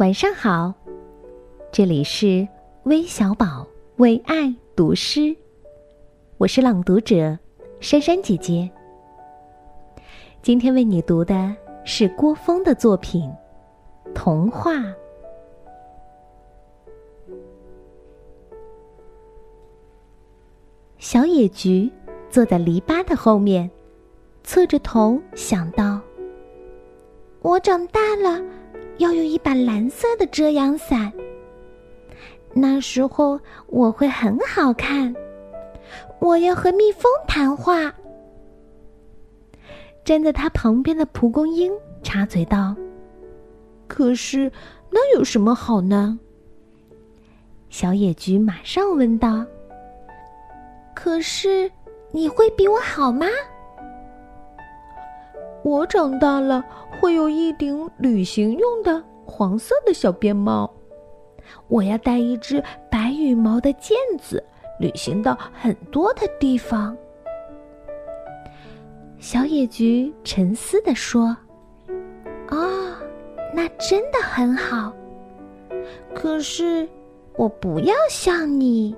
晚上好，这里是微小宝为爱读诗，我是朗读者珊珊姐姐。今天为你读的是郭峰的作品《童话》。小野菊坐在篱笆的后面，侧着头想到：“我长大了。”要用一把蓝色的遮阳伞。那时候我会很好看。我要和蜜蜂谈话。站在他旁边的蒲公英插嘴道：“可是那有什么好呢？”小野菊马上问道：“可是你会比我好吗？”我长大了会有一顶旅行用的黄色的小边帽，我要带一只白羽毛的毽子，旅行到很多的地方。小野菊沉思地说：“哦，那真的很好。可是我不要像你。”